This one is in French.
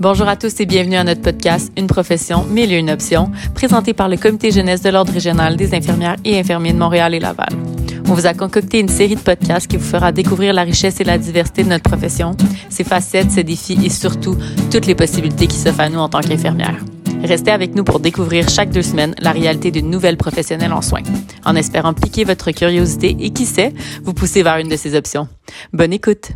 Bonjour à tous et bienvenue à notre podcast Une profession, mille et une option, présenté par le Comité jeunesse de l'Ordre régional des infirmières et infirmiers de Montréal et Laval. On vous a concocté une série de podcasts qui vous fera découvrir la richesse et la diversité de notre profession, ses facettes, ses défis et surtout toutes les possibilités qui s'offrent à nous en tant qu'infirmières. Restez avec nous pour découvrir chaque deux semaines la réalité d'une nouvelle professionnelle en soins, en espérant piquer votre curiosité et qui sait, vous pousser vers une de ces options. Bonne écoute!